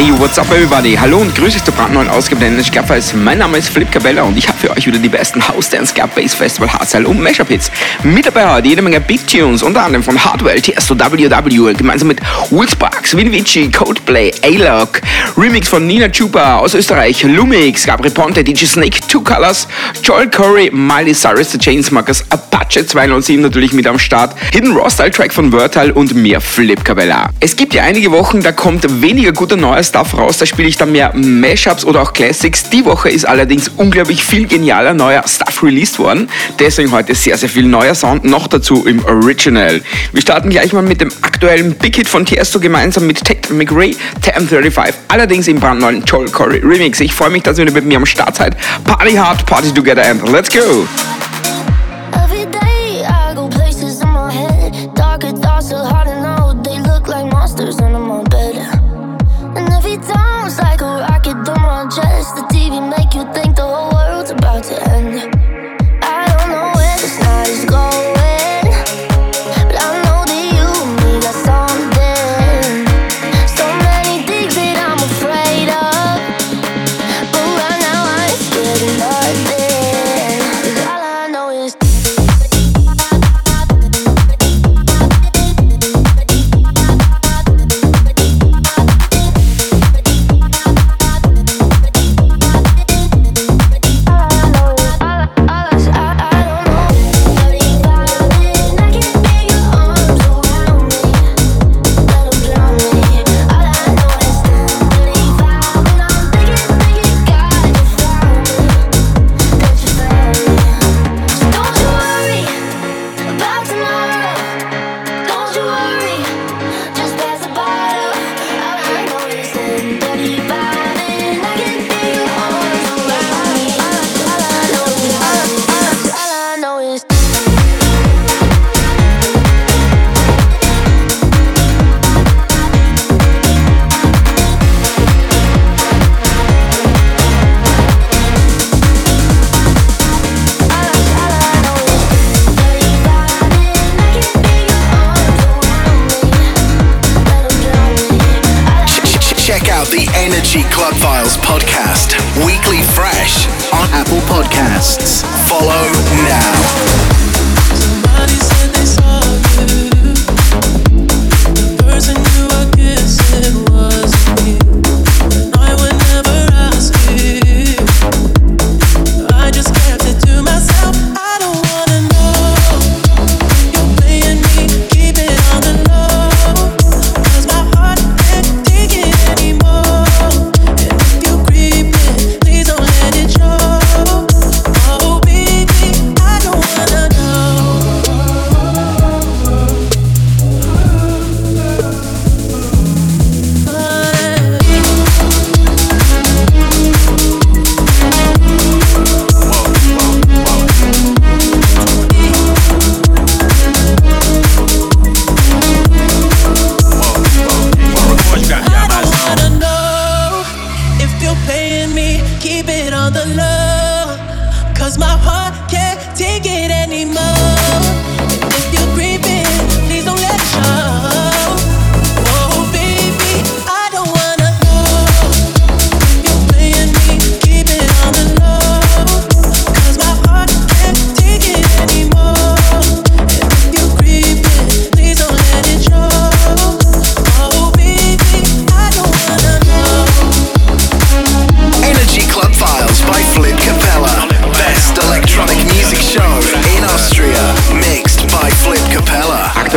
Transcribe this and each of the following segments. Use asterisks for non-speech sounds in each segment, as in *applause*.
Hey, what's up everybody? Hallo und grüße euch zur brandneuen Ausgabe der Energy Clubfiles. Mein Name ist Flip Cabella und ich habe für euch wieder die besten House Dance Club Bass Festival Hardstyle und Mashup Hits. Mit dabei heute jede Menge Big Tunes, unter anderem von Hardwell, Tiesto, WW, gemeinsam mit Will Sparks, Vinvici, Codeplay, A-Lock, Remix von Nina Chupa aus Österreich, Lumix, Gabri Ponte, DJ Snake, Two Colors, Joel Corey, Miley Cyrus, The Chainsmokers, Apache 207 natürlich mit am Start, Hidden Raw Style Track von Vertal und mehr Flip Cabella. Es gibt ja einige Wochen, da kommt weniger guter neuer Stuff raus, da spiele ich dann mehr Mashups oder auch Classics. Die Woche ist allerdings unglaublich viel genialer neuer Stuff released worden. Deswegen heute sehr, sehr viel neuer Sound, noch dazu im Original. Wir starten gleich mal mit dem aktuellen Big Hit von Tiesto gemeinsam mit Ted McRae, 1035. Allerdings im brandneuen Joel Corey Remix. Ich freue mich, dass ihr mit mir am Start seid. Party hard, party together and let's go!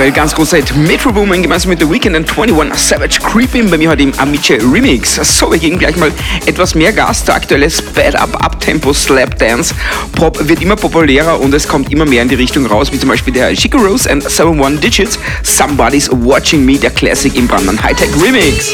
Aktuell ganz großer Hit Metro Boomin gemeinsam mit The Weeknd und 21 Savage Creeping bei mir heute im Amice Remix. So, wir geben gleich mal etwas mehr Gas. Der aktuelle Sped Up Uptempo Slap Dance Pop wird immer populärer und es kommt immer mehr in die Richtung raus, wie zum Beispiel der Chico Rose and 71 Digits Somebody's Watching Me, der Classic im brandneuen Hightech Remix.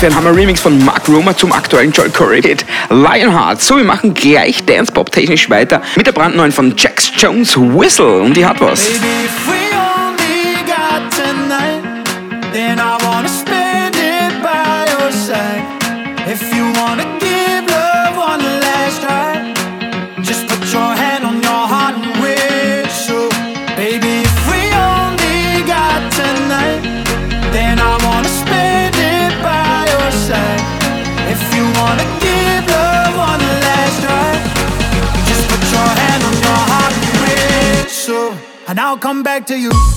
Fan haben wir Remix von Mark Rumer zum aktuellen Joel Curry-Hit Lionheart. So, wir machen gleich Dance-Pop-technisch weiter mit der brandneuen von Jax Jones Whistle und die hat was. Baby. to you.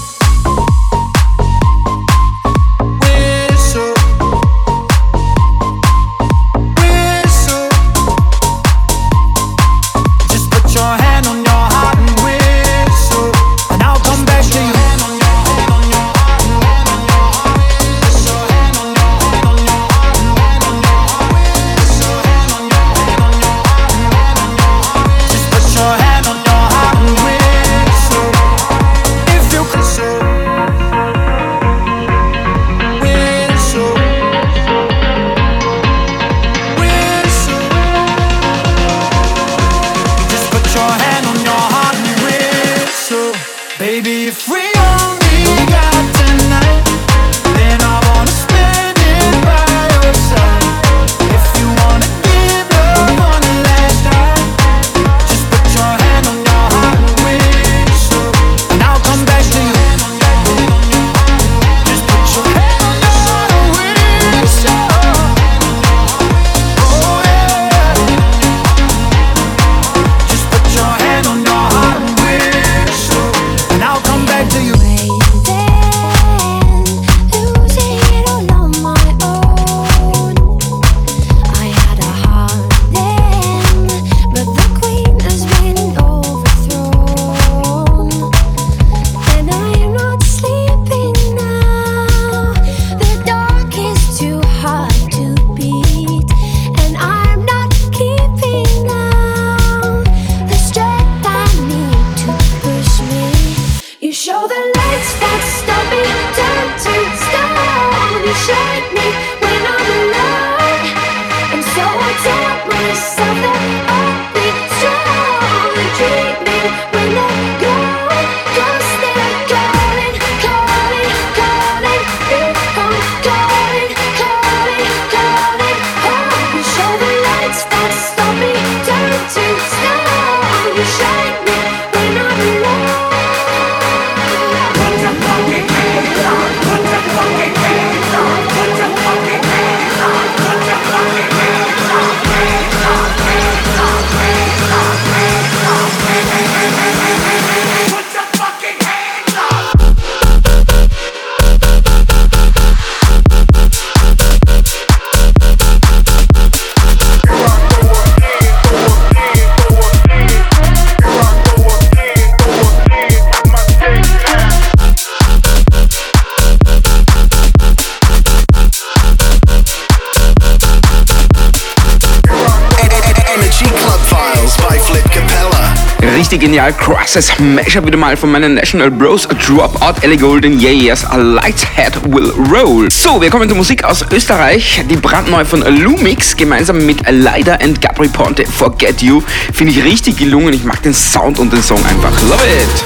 letztes Mashup wieder mal von meinen National Bros Dropout Ellie Golden Yeah Yes A Lighthead Will Roll. So, wir kommen zur Musik aus Österreich, die brandneu von Lumix gemeinsam mit Leider and Gabri Ponte Forget You. Finde ich richtig gelungen. Ich mag den Sound und den Song einfach. Love it!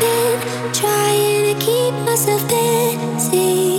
I've been trying to keep myself busy.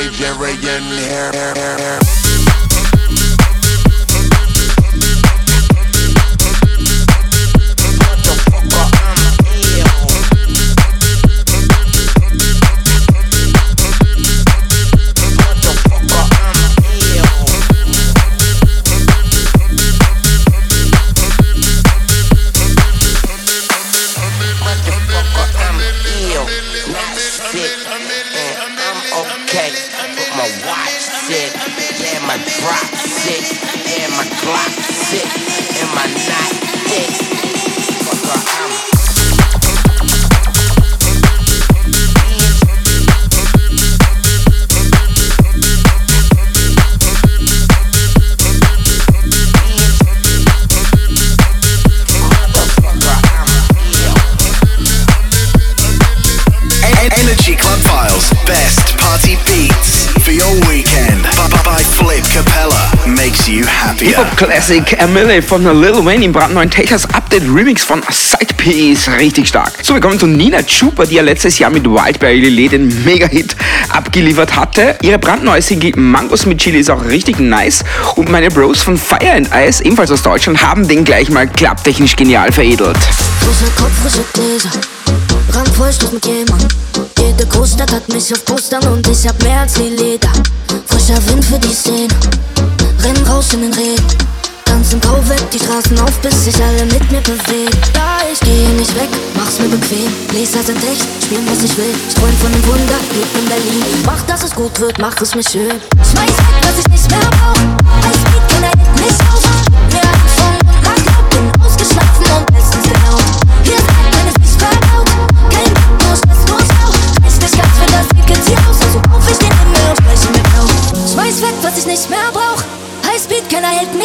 Nigerian hair. Classic Emily von Lil Wayne im brandneuen Texas Update Remix von Side Piece. Richtig stark. So, wir kommen zu Nina Chupa, die ja letztes Jahr mit Wildberry Lillet den Mega-Hit abgeliefert hatte. Ihre brandneue Single Mangos mit Chili ist auch richtig nice. Und meine Bros von Fire and Ice, ebenfalls aus Deutschland, haben den gleich mal klapptechnisch genial veredelt. Schluss mit jemand. Jede Großstadt hat mich auf Postern und ich hab mehr als die Leder. Frischer Wind für die Szene. Renn raus in den Regen. Ganz im Tau weg, die Straßen auf, bis sich alle mit mir bewegen. Ja, ich gehe nicht weg, mach's mir bequem. Leser sind echt, spielen was ich will. Ich träum von einem Wunder, leb in Berlin. Mach, dass es gut wird, mach es mir schön. Schmeiß weg, was ich nicht mehr brauch.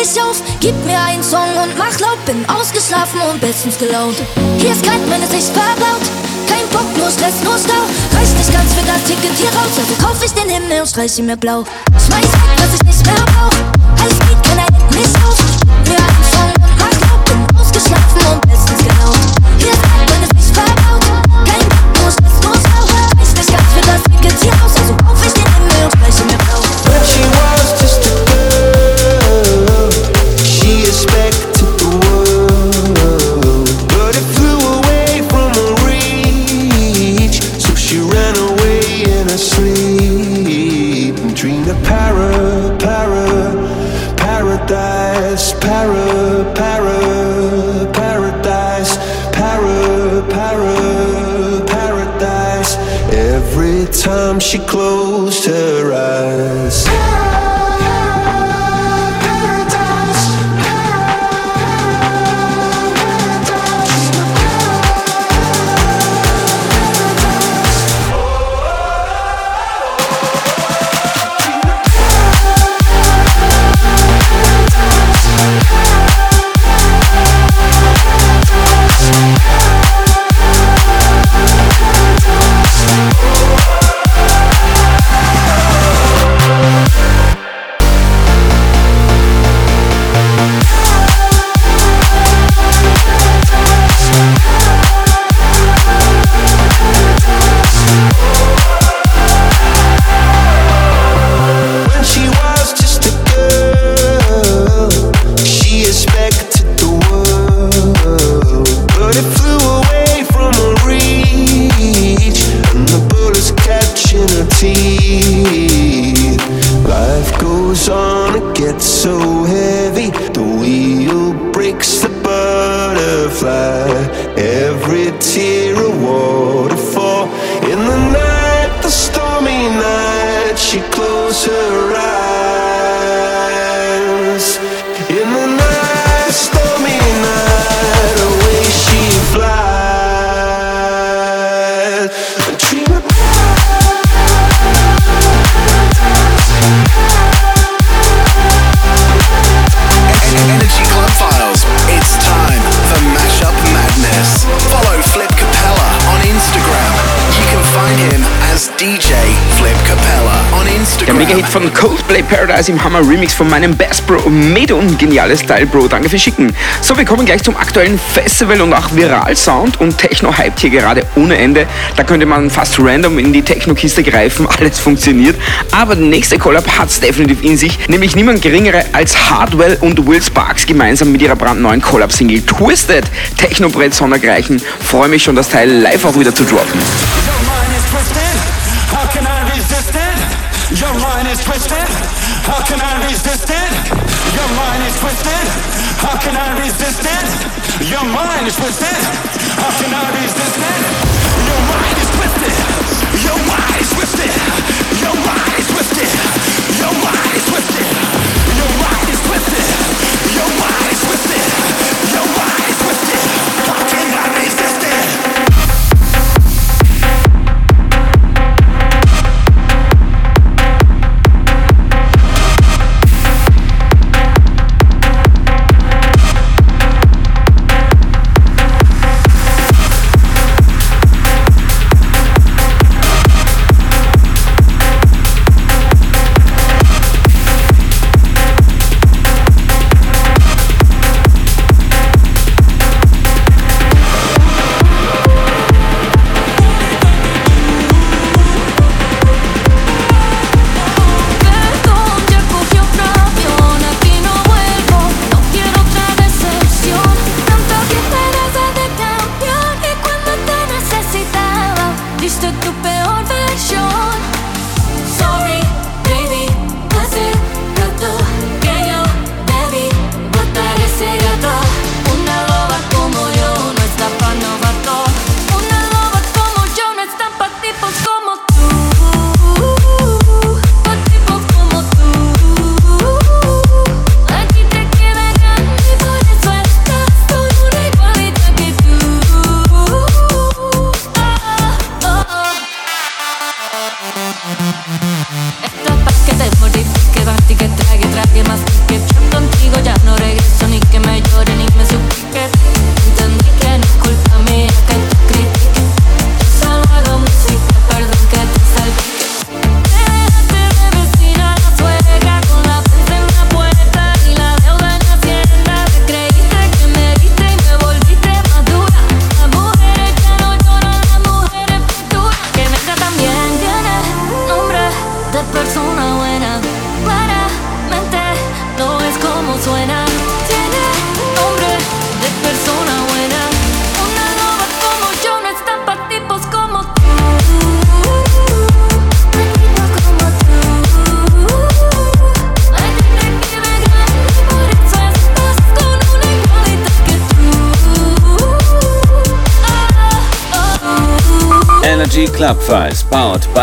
Mich auf. Gib mir einen Song und mach laut. Bin ausgeschlafen und bestens gelaunt. Hier ist kein, wenn es nicht verbaut. Kein Bock, nur Stress, nur Stau. Reicht nicht ganz für das Ticket hier raus, also kauf ich den Himmel und streich ihn mir blau. Schmeiß weg, was ich nicht mehr brauch. Highspeed, keiner hält mich auf. Gib mir Der Mega-Hit von Coldplay Paradise im Hammer Remix von meinem Best Bro Medon. Geniales Style, Bro. Danke fürs Schicken. So, wir kommen gleich zum aktuellen Festival und auch Viral-Sound und Techno hypt hier gerade ohne Ende. Da könnte man fast random in die Techno-Kiste greifen. *laughs* Alles funktioniert. Aber der nächste Collab hat es definitiv in sich. Nämlich niemand geringere als Hardwell und Will Sparks gemeinsam mit ihrer brandneuen Collab-Single Twisted. Techno-Brett sondergleichen. Freue mich schon, das Teil live auch wieder zu droppen. twisted? How can I resist it? Your mind is twisted. How can I resist it? Your mind is twisted. How can I resist it?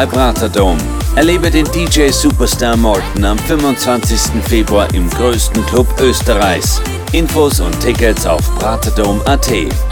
Praterdom. Erlebe den DJ Superstar Morten am 25. Februar im größten Club Österreichs. Infos und Tickets auf praterdom.at.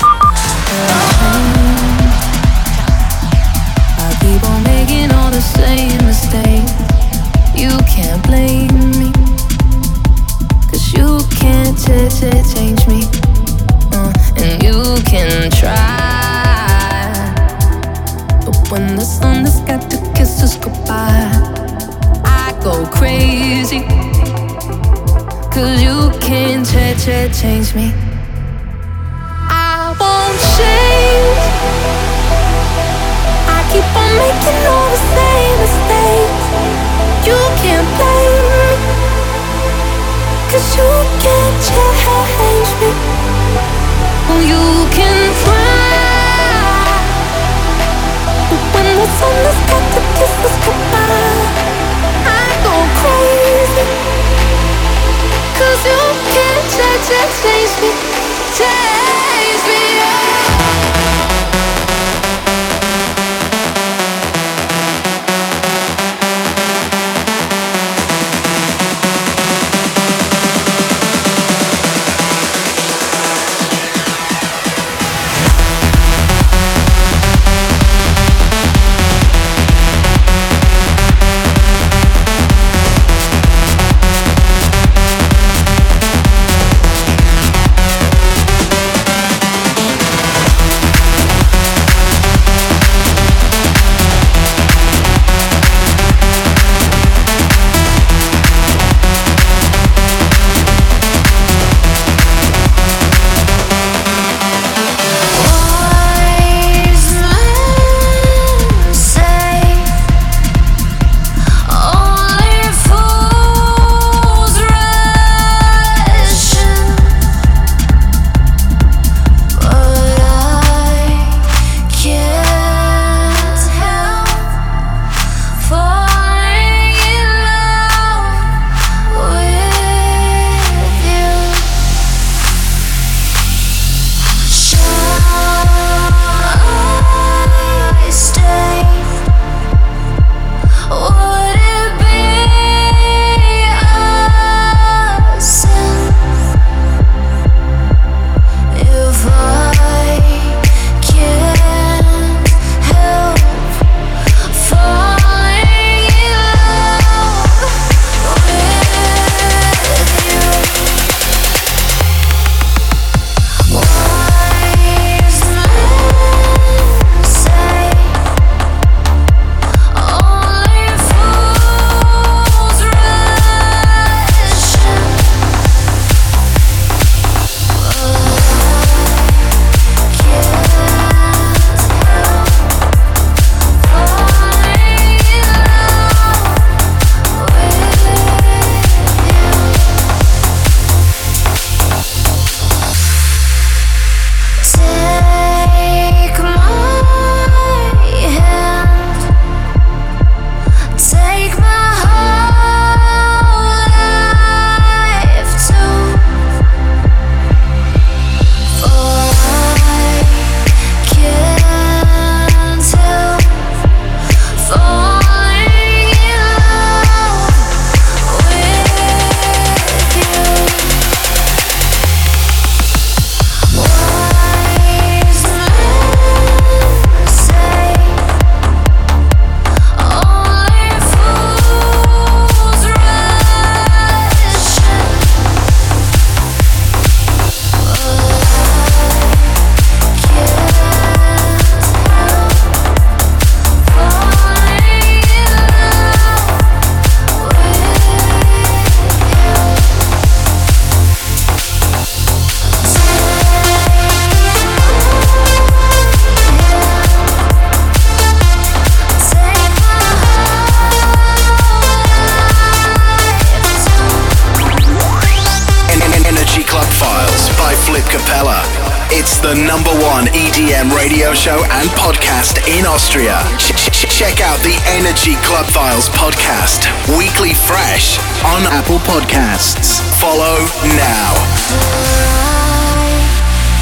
number one EDM radio show and podcast in Austria. Ch- ch- check out the Energy Club Files podcast, weekly fresh on Apple Podcasts. Follow now.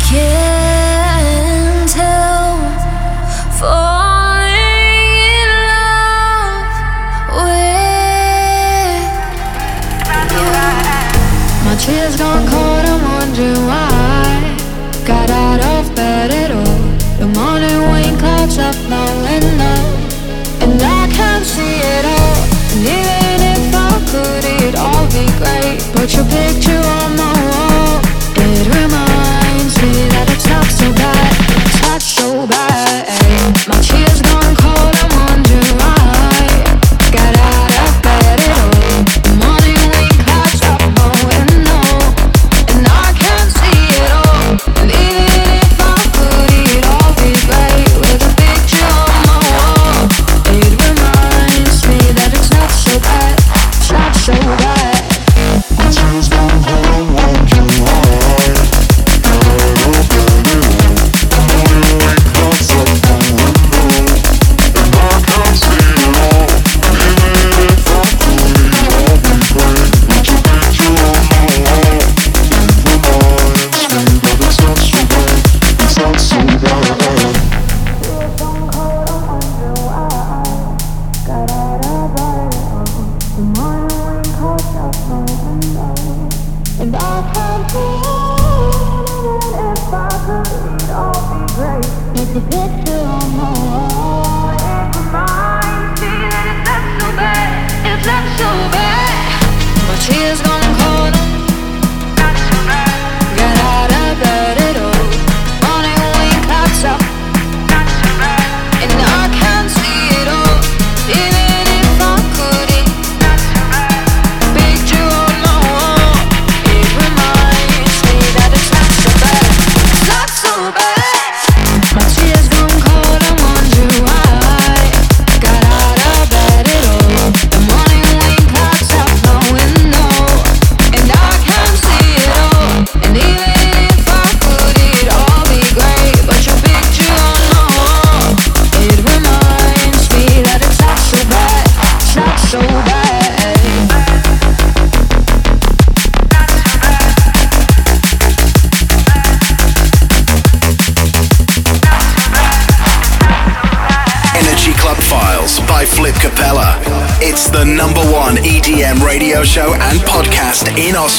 Can't help falling in love with you. My tears gone cold, up my window, and I can't see it all. And even if I could, it'd all be great. Put your picture on my wall. It reminds me that it's not so bad. It's not so bad.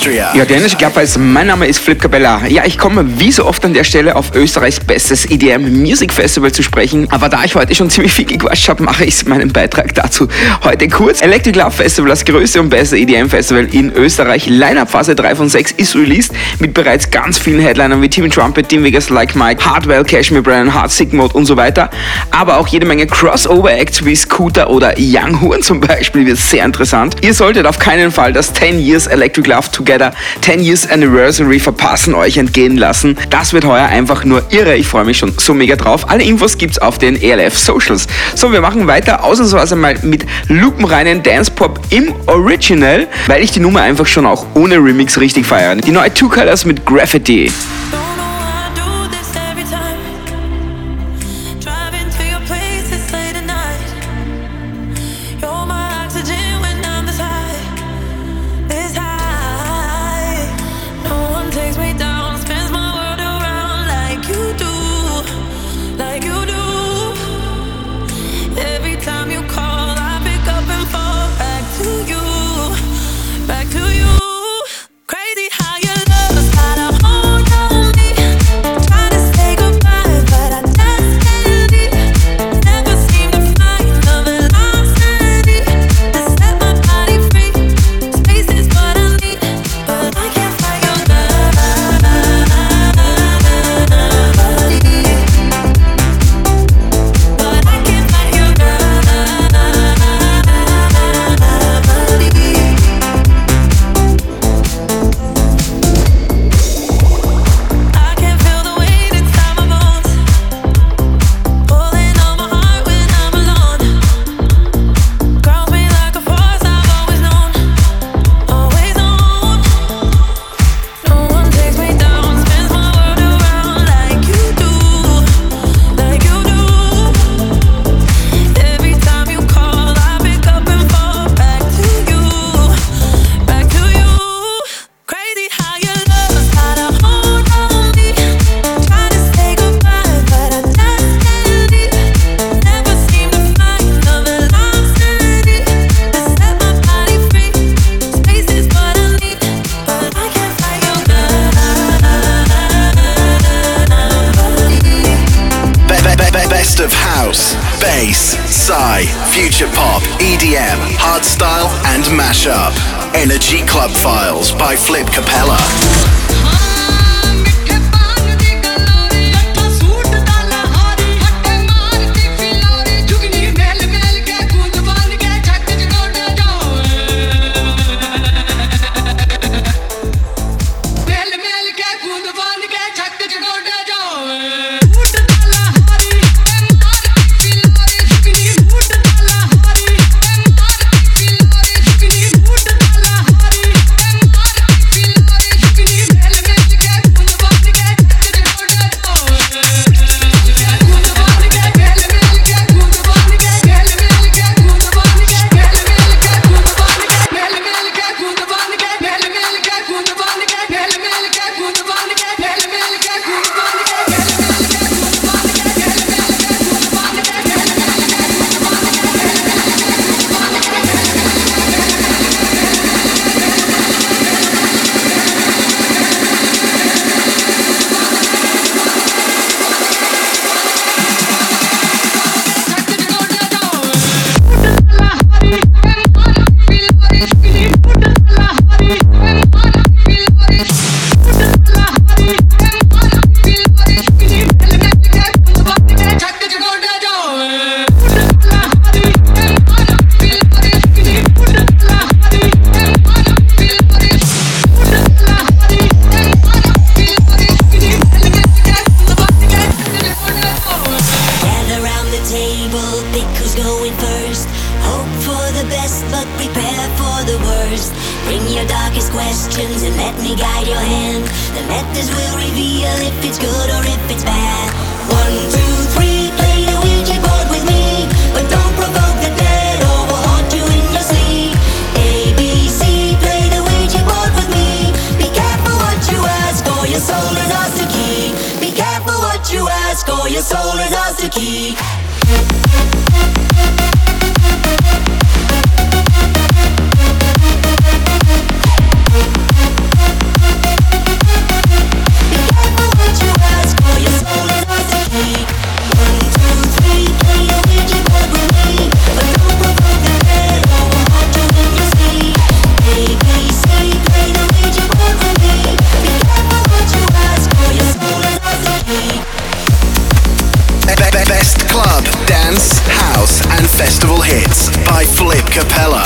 Austria. Ja, Club Files, mein Name ist Flip Capella. Ja, ich komme wie so oft an der Stelle auf Österreichs bestes EDM Music Festival zu sprechen. Aber da ich heute schon ziemlich viel gequatscht habe, mache ich meinen Beitrag dazu heute kurz. Electric Love Festival, das größte und beste EDM Festival in Österreich. Line-Up Phase 3 von 6 ist released mit bereits ganz vielen Headlinern wie Team Trumpet, Team Vegas, Like Mike, Hardwell, Cashmere Brand, Hard Sick Mode und so weiter. Aber auch jede Menge Crossover-Acts wie Scooter oder Young Horn zum Beispiel wird sehr interessant. Ihr solltet auf keinen Fall das 10 Years Electric Love Together 10 Years Anniversary verpassen euch entgehen lassen. Das wird heuer einfach nur irre. Ich freue mich schon so mega drauf. Alle Infos gibt's auf den ELF Socials. So, wir machen weiter ausnahmsweise mal mit lupenreinen Dance Pop im Original, weil ich die Nummer einfach schon auch ohne Remix richtig feiere. Die neue Two Colors mit Graffiti.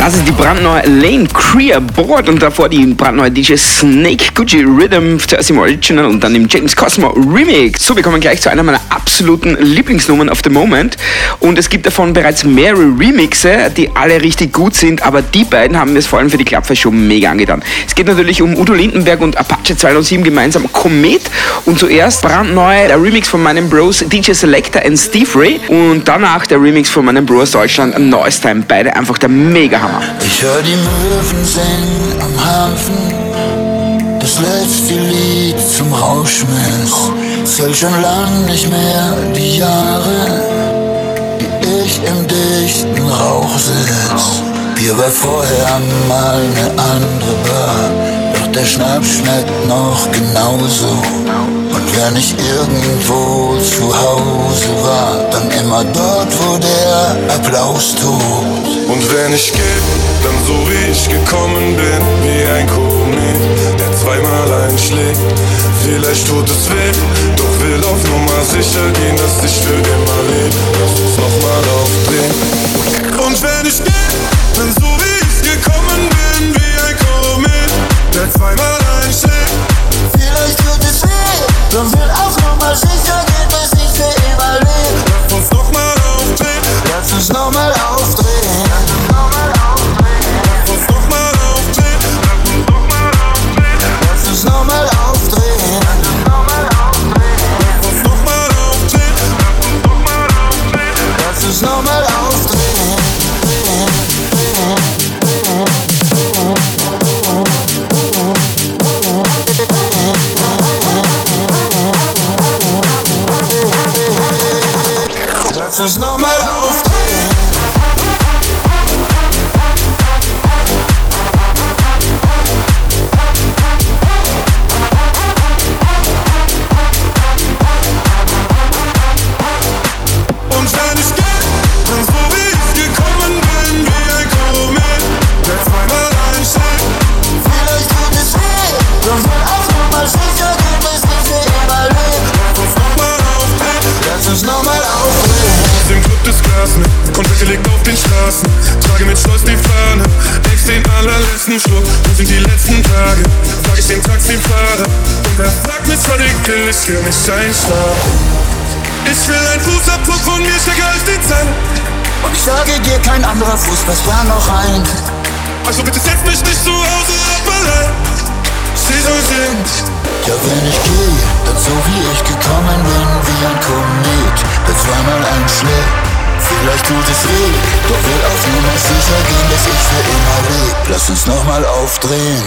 Das ist die brandneue Lane Creer Board und davor die brandneue DJ Snake Gucci Rhythm zuerst im Original und dann im James Cosmo Remix. So, wir kommen gleich zu einer meiner absoluten Lieblingsnummern of the Moment und es gibt davon bereits mehrere Remixe, die alle richtig gut sind, aber die beiden haben es vor allem für die Clubfest schon mega angetan. Es geht natürlich um Udo Lindenberg und Apache 207 gemeinsam Komet und zuerst brandneu der Remix von meinen Bros DJ Selector und Steve Ray und danach der Remix von meinen Bros Deutschland Noise Time. Beide einfach der Mega-Hammer. Ich hör die Möwen singen am Hafen, das letzte Lied zum Rauschmiss. Zähl schon lang nicht mehr die Jahre, die ich im dichten Rauch sitz. Hier war vorher mal eine andere Bar, doch der Schnaps schmeckt noch genauso. Und wenn ich irgendwo zu Hause war, dann immer dort, wo der Applaus tobt. Und wenn ich geh, dann so wie ich gekommen bin, wie ein Komet, der zweimal einschlägt. Vielleicht tut es weh, doch will auf Nummer sicher gehen, dass ich für immer lebe. Lass uns nochmal aufdrehen. Und wenn ich geh, dann so wie ich gekommen bin, wie ein Komet, der zweimal einschlägt. Vielleicht tut es weh, dann will auf Nummer sicher Lass uns ich will, ich will nicht einschlafen. Ich will ein Fußabdruck von mir stärker als die Zeit. Und ich sage dir, kein anderer Fußballplan noch ein. Also bitte setz mich nicht zu Hause ab allein. Sie so sind. Ja, wenn ich gehe, dann so wie ich gekommen bin, wie ein Komet, der zweimal einschlägt. Vielleicht tut es weh, doch will auf Nummer sicher gehen, dass ich für immer leb. Lass uns nochmal aufdrehen.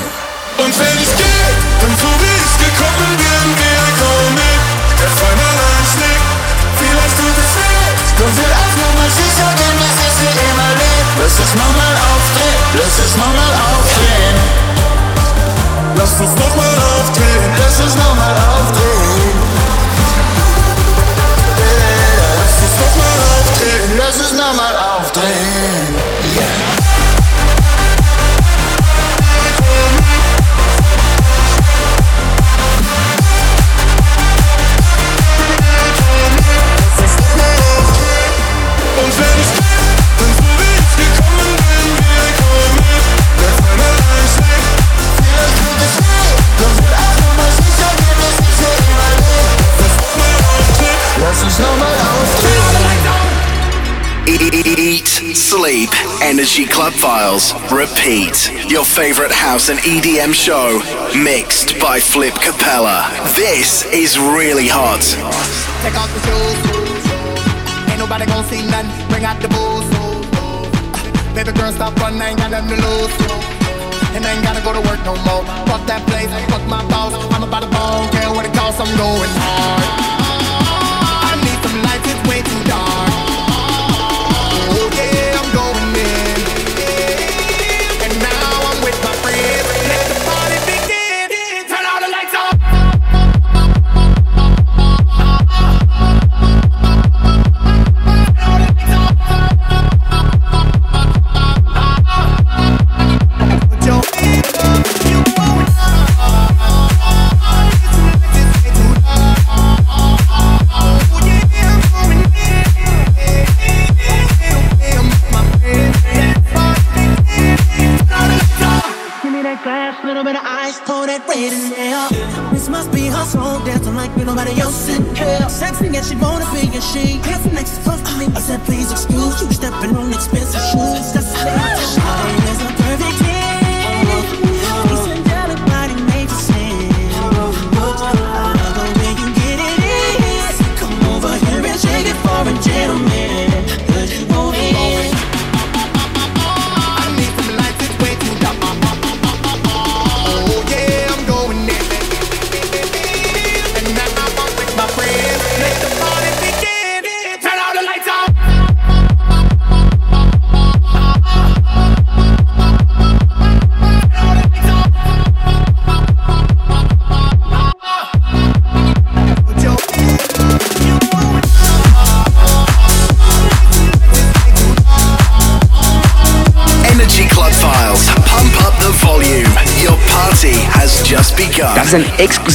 Und wenn ich gehe, dann so wie ich gekommen bin, wie Nummer sicher gehen, dass ich für immer leb. Lass uns nochmal aufdrehen, lass uns nochmal aufdrehen. Lass uns nochmal aufdrehen. Lass uns nochmal aufdrehen. Lass uns nochmal aufdrehen. Lass uns nochmal aufdrehen. Sleep, Energy Club Files. Repeat. Your favorite house and EDM show. Mixed by Flip Capella. This is really hot. Take off the shoes. Ain't nobody gon' see nothing. Bring out the booze. Baby girl, stop running. Ain't got nothing to lose. And I ain't gotta go to work no more. Fuck that place. Fuck my boss. I'm about to ball. Care what it costs. I'm going hard. I need some lights. It's way too dark.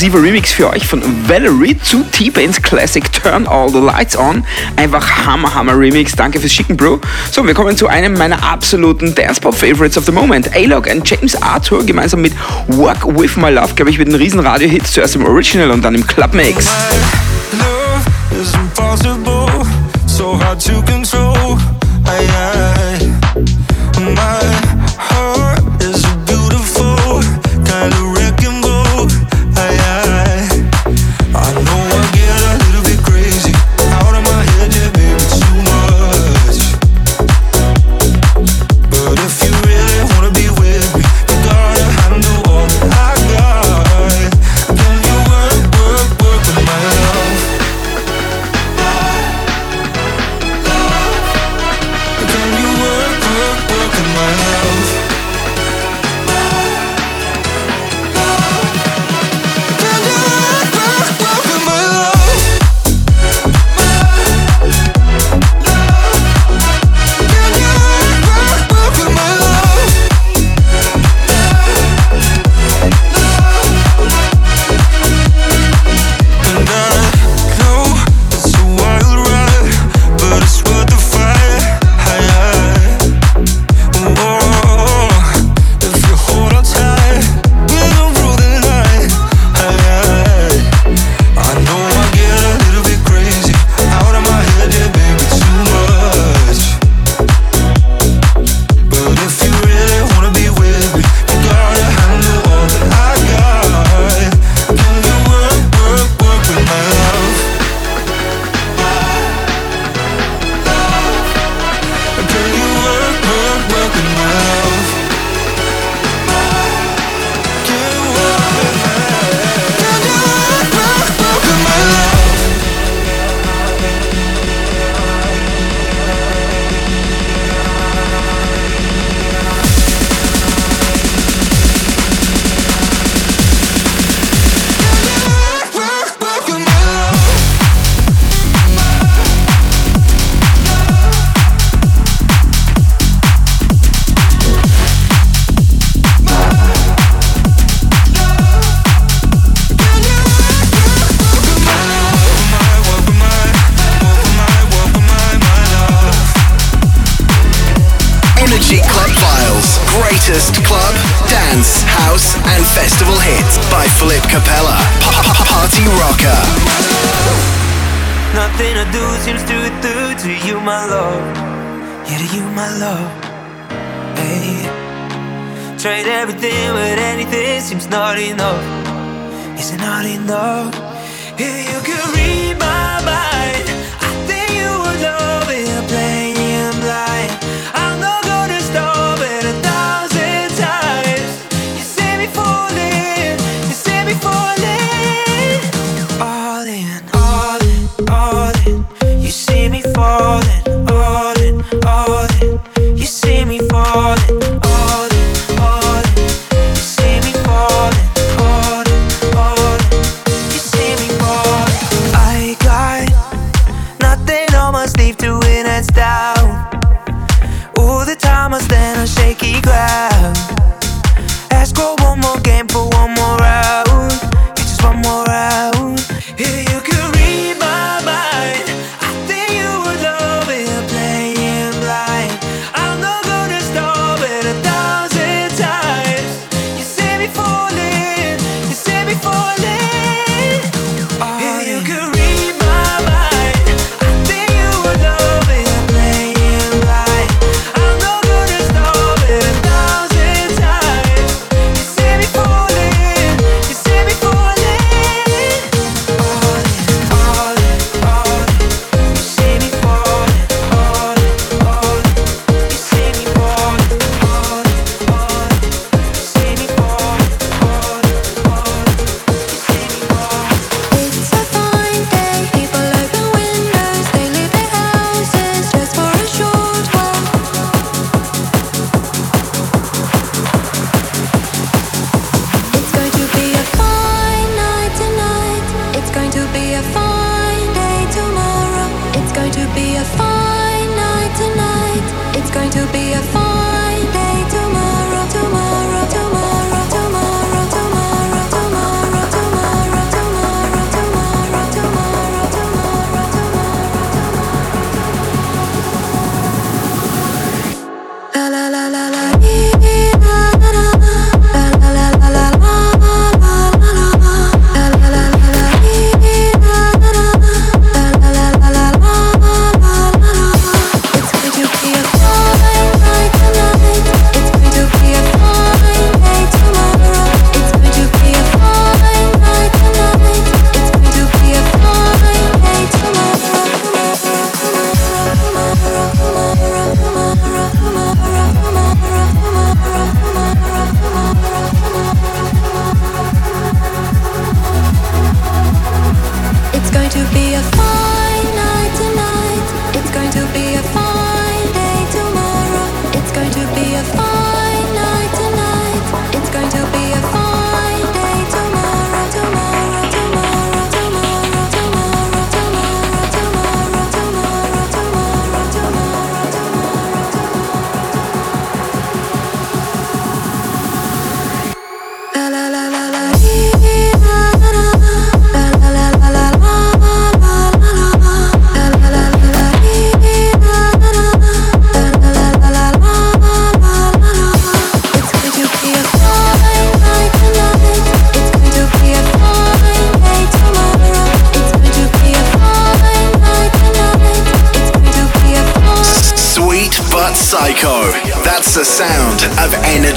Exklusiver Remix für euch von Valerie zu T-Pains Classic Turn All the Lights On. Einfach Hammer, Hammer Remix. Danke fürs Schicken, Bro. So, wir kommen zu einem meiner absoluten Dance-Pop-Favorites of the Moment. A-Log und James Arthur gemeinsam mit Work With My Love, glaube ich, mit einem riesen Radio-Hit. Zuerst im Original und dann im Club-Mix. Love is impossible, so hard to control. I, everything, but anything seems not enough.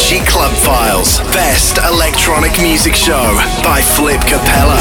Energy Club Files Best Electronic Music Show by Flip Capella.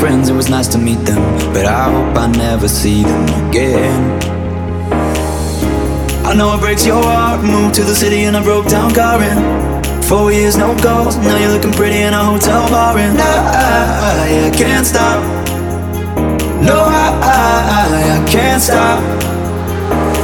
Friends it was nice to meet them, but I hope I never see them again. I know it breaks your heart. Moved to the city and I broke down car in. Four years, no goals. Now you're looking pretty in a hotel bar, and I, I can't stop. No, I, I, I can't stop.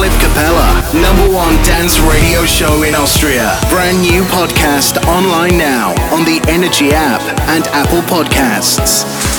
Flip Capella, number one dance radio show in Austria. Brand new podcast online now on the Energy app and Apple Podcasts.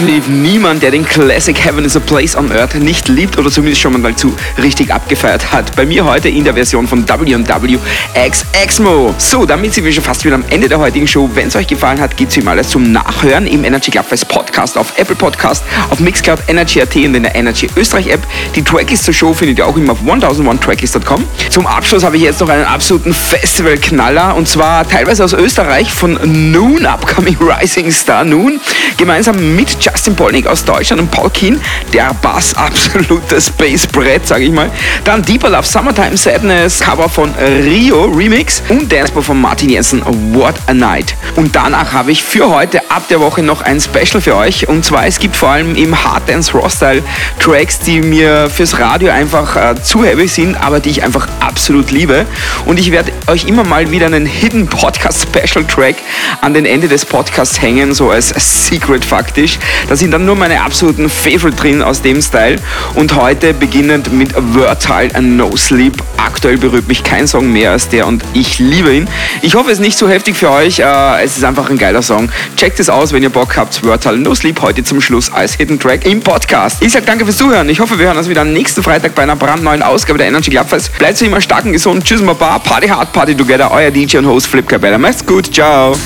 Ich kenne niemanden, der den Classic Heaven is a Place on Earth nicht liebt oder zumindest schon mal dazu richtig abgefeiert hat. Bei mir heute in der Version von W&W X Exmo. So, damit sind wir schon fast wieder am Ende der heutigen Show. Wenn es euch gefallen hat, gibt es ihm alles zum Nachhören im Energy Club Fest Podcast auf Apple Podcast, auf Mixcloud, Energy.at und in der Energy Österreich App. Die Tracklist zur Show findet ihr auch immer auf 1001tracklist.com. Zum Abschluss habe ich jetzt noch einen absoluten Festivalknaller und zwar teilweise aus Österreich von Noon, Upcoming Rising Star Noon, gemeinsam mit Justin Polnick aus Deutschland und Paul Keen, der Bass *laughs* absolutes Bassbrett, sage ich mal. Dann Deeper Love Summertime Sadness, Cover von Rio Remix und Dancebar von Martin Jensen, What a Night. Und danach habe ich für heute ab der Woche noch ein Special für euch und zwar es gibt vor allem im Hard Dance Raw Style Tracks, die mir fürs Radio einfach äh, zu heavy sind, aber die ich einfach absolut liebe. Und ich werde euch immer mal wieder einen Hidden Podcast Special Track an den Ende des Podcasts hängen, so als *laughs* Secret faktisch. Da sind dann nur meine absoluten Favorite drin aus dem Style. Und heute beginnend mit Vertile and No Sleep. Aktuell berührt mich kein Song mehr als der und ich liebe ihn. Ich hoffe, es ist nicht so heftig für euch. Äh, es ist einfach ein geiler Song. Checkt es aus, wenn ihr Bock habt. Vertile No Sleep heute zum Schluss als Hidden Track im Podcast. Ich sage danke fürs Zuhören. Ich hoffe, wir hören uns wieder nächsten Freitag bei einer brandneuen Ausgabe der Energy Clubfest. Bleibt so immer stark und gesund. Tschüss, Baba. Party hard, Party together. Euer DJ und Host Flip Cabella. Macht's gut. Ciao.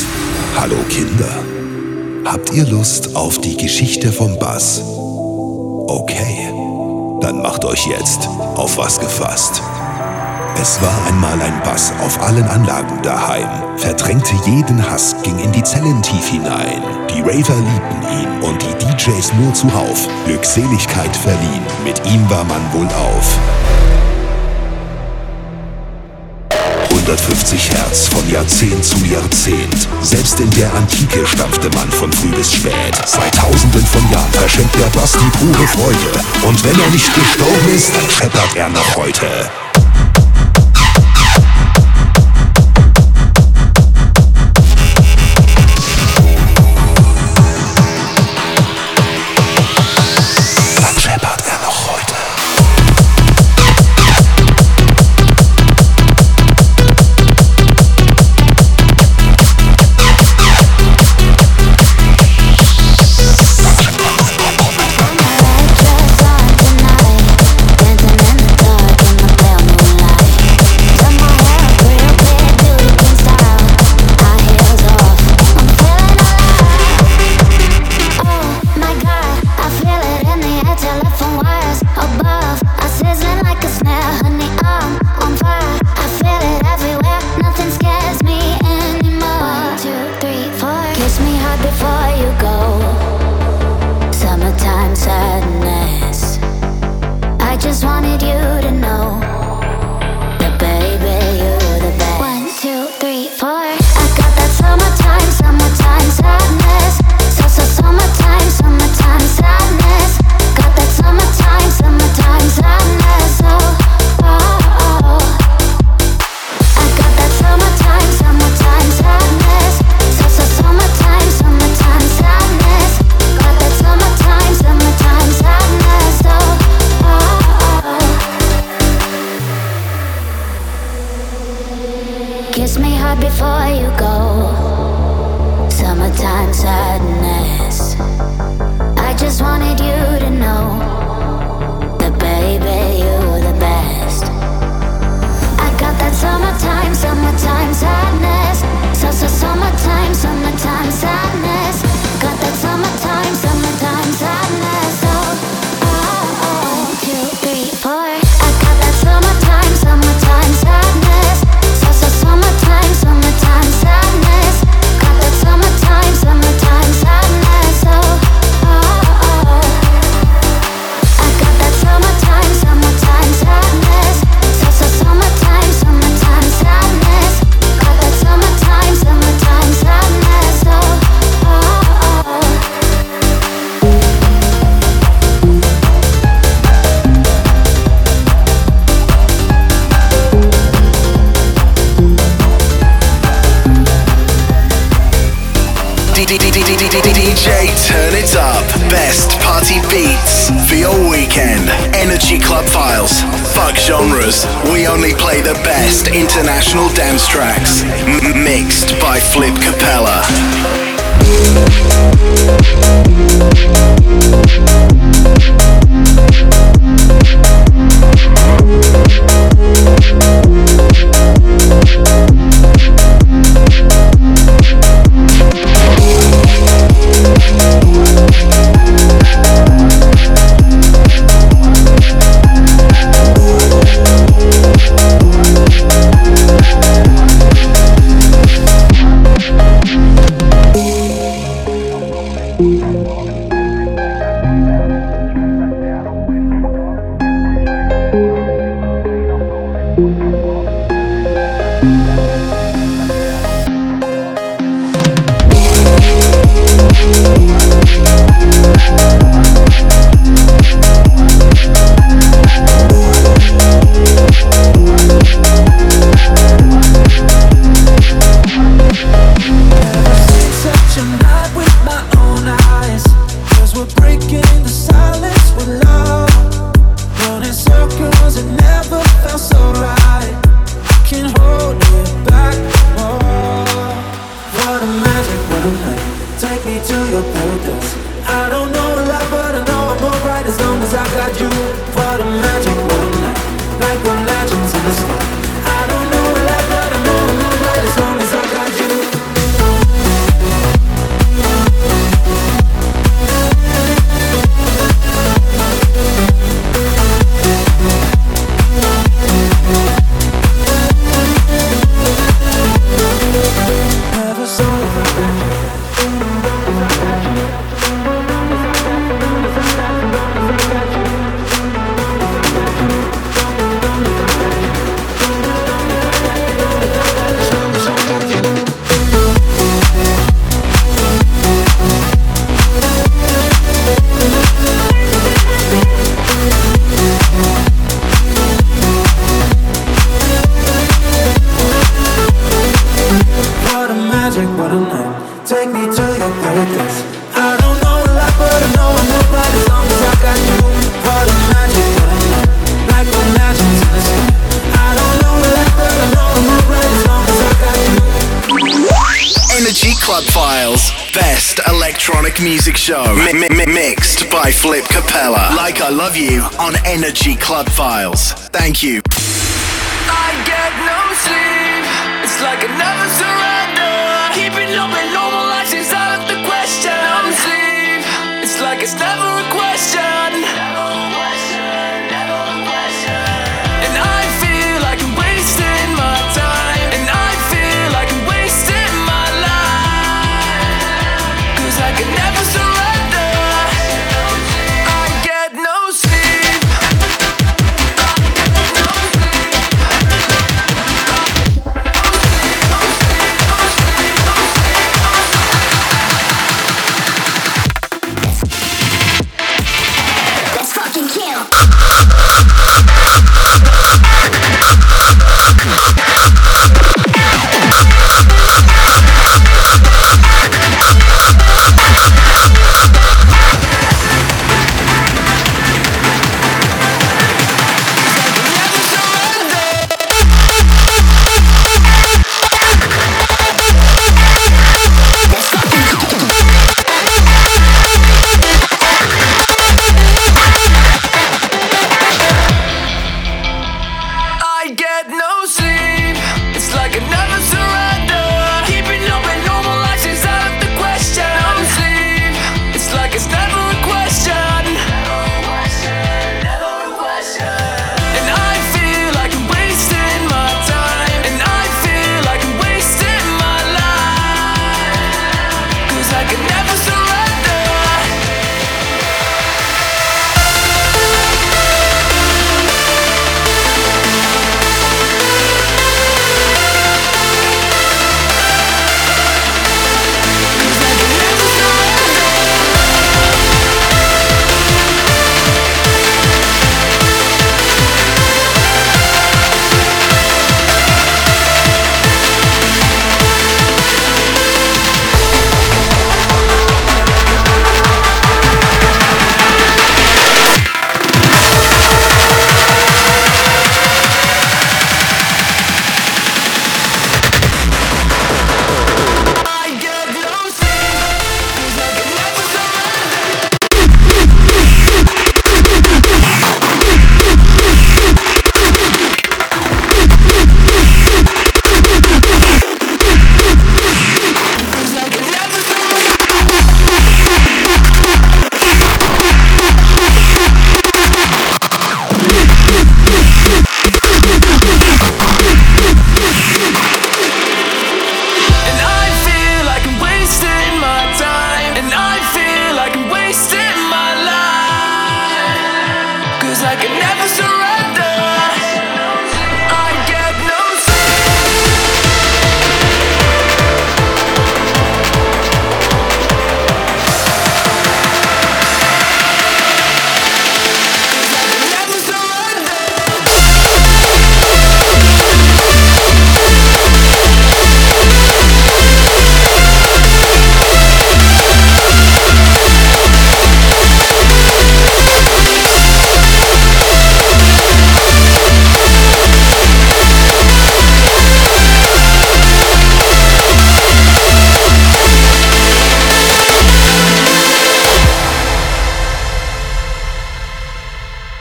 Hallo Kinder. Habt ihr Lust auf die Geschichte vom Bass? Okay, dann macht euch jetzt auf was gefasst. Es war einmal ein Bass auf allen Anlagen daheim, verdrängte jeden Hass, ging in die Zellen tief hinein. Die Raver liebten ihn und die DJs nur zuhauf, Glückseligkeit verliehen, mit ihm war man wohl auf. 150 Hertz von Jahrzehnt zu Jahrzehnt. Selbst in der Antike stampfte man von früh bis spät. Seit tausenden von Jahren verschenkt der Bass die pure Freude. Und wenn er nicht gestorben ist, dann scheppert er noch heute. music show mi- mi- mixed by Flip Capella. Like I Love You on Energy Club Files. Thank you. I get no sleep. It's like I never surrender. Keeping up a normal life is out of the question. No sleep. It's like it's never a question.